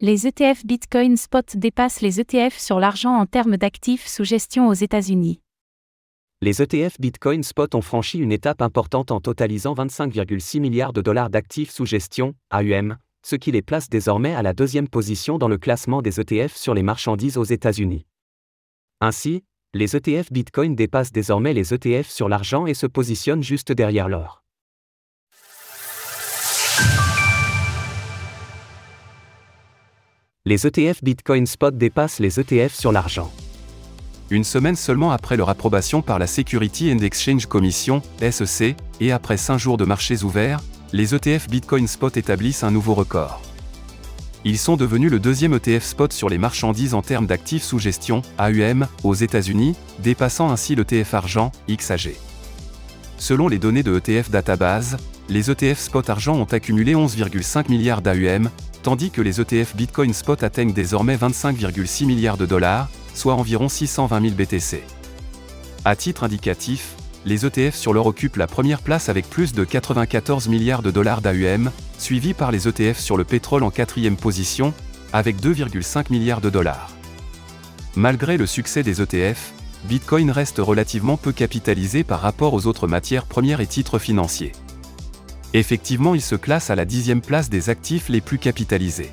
Les ETF Bitcoin Spot dépassent les ETF sur l'argent en termes d'actifs sous gestion aux États-Unis. Les ETF Bitcoin Spot ont franchi une étape importante en totalisant 25,6 milliards de dollars d'actifs sous gestion, AUM, ce qui les place désormais à la deuxième position dans le classement des ETF sur les marchandises aux États-Unis. Ainsi, les ETF Bitcoin dépassent désormais les ETF sur l'argent et se positionnent juste derrière l'or. Les ETF Bitcoin Spot dépassent les ETF sur l'argent. Une semaine seulement après leur approbation par la Security and Exchange Commission, SEC, et après 5 jours de marchés ouverts, les ETF Bitcoin Spot établissent un nouveau record. Ils sont devenus le deuxième ETF spot sur les marchandises en termes d'actifs sous gestion, AUM, aux États-Unis, dépassant ainsi l'ETF argent, XAG. Selon les données de ETF Database, les ETF spot argent ont accumulé 11,5 milliards d'AUM, tandis que les ETF Bitcoin spot atteignent désormais 25,6 milliards de dollars, soit environ 620 000 BTC. À titre indicatif, les ETF sur l'or occupent la première place avec plus de 94 milliards de dollars d'AUM, suivis par les ETF sur le pétrole en quatrième position, avec 2,5 milliards de dollars. Malgré le succès des ETF, Bitcoin reste relativement peu capitalisé par rapport aux autres matières premières et titres financiers. Effectivement, il se classe à la dixième place des actifs les plus capitalisés.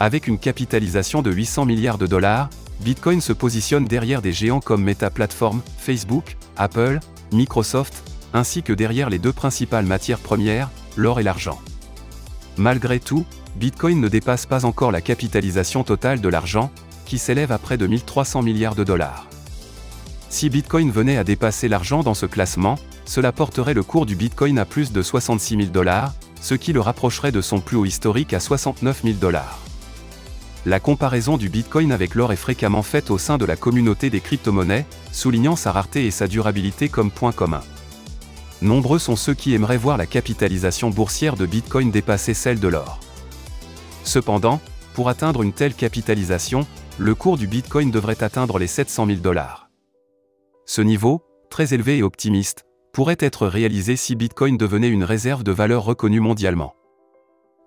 Avec une capitalisation de 800 milliards de dollars, Bitcoin se positionne derrière des géants comme Meta Platform, Facebook, Apple, Microsoft, ainsi que derrière les deux principales matières premières, l'or et l'argent. Malgré tout, Bitcoin ne dépasse pas encore la capitalisation totale de l'argent, qui s'élève à près de 1300 milliards de dollars. Si Bitcoin venait à dépasser l'argent dans ce classement, cela porterait le cours du Bitcoin à plus de 66 000 dollars, ce qui le rapprocherait de son plus haut historique à 69 000 dollars. La comparaison du Bitcoin avec l'or est fréquemment faite au sein de la communauté des crypto-monnaies, soulignant sa rareté et sa durabilité comme point commun. Nombreux sont ceux qui aimeraient voir la capitalisation boursière de Bitcoin dépasser celle de l'or. Cependant, pour atteindre une telle capitalisation, le cours du Bitcoin devrait atteindre les 700 000 dollars. Ce niveau, très élevé et optimiste, pourrait être réalisé si Bitcoin devenait une réserve de valeur reconnue mondialement.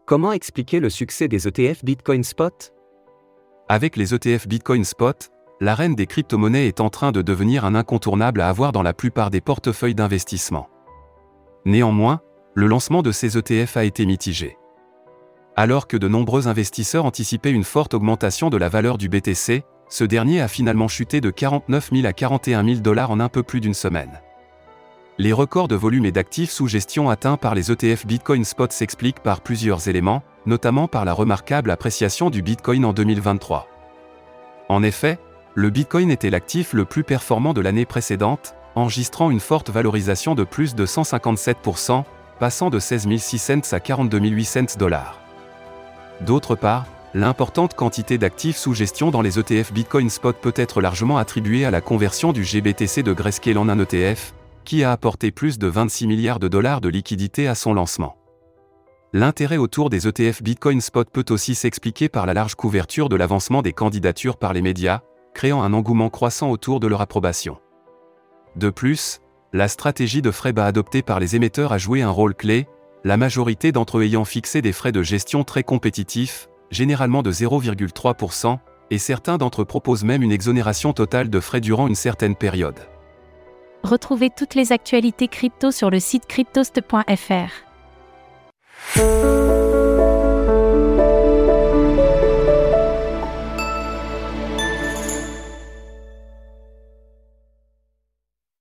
Comment expliquer le succès des ETF Bitcoin Spot? Avec les ETF Bitcoin Spot, la reine des crypto-monnaies est en train de devenir un incontournable à avoir dans la plupart des portefeuilles d'investissement. Néanmoins, le lancement de ces ETF a été mitigé. Alors que de nombreux investisseurs anticipaient une forte augmentation de la valeur du BTC, ce dernier a finalement chuté de 49 000 à 41 000 dollars en un peu plus d'une semaine. Les records de volume et d'actifs sous gestion atteints par les ETF Bitcoin Spot s'expliquent par plusieurs éléments, notamment par la remarquable appréciation du Bitcoin en 2023. En effet, le Bitcoin était l'actif le plus performant de l'année précédente, enregistrant une forte valorisation de plus de 157%, passant de 16 600 cents à 42 800 dollars. D'autre part, l'importante quantité d'actifs sous gestion dans les ETF Bitcoin Spot peut être largement attribuée à la conversion du GBTC de Grayscale en un ETF, qui a apporté plus de 26 milliards de dollars de liquidités à son lancement. L'intérêt autour des ETF Bitcoin Spot peut aussi s'expliquer par la large couverture de l'avancement des candidatures par les médias, créant un engouement croissant autour de leur approbation. De plus, la stratégie de frais bas adoptée par les émetteurs a joué un rôle clé, la majorité d'entre eux ayant fixé des frais de gestion très compétitifs, généralement de 0,3%, et certains d'entre eux proposent même une exonération totale de frais durant une certaine période. Retrouvez toutes les actualités crypto sur le site cryptost.fr.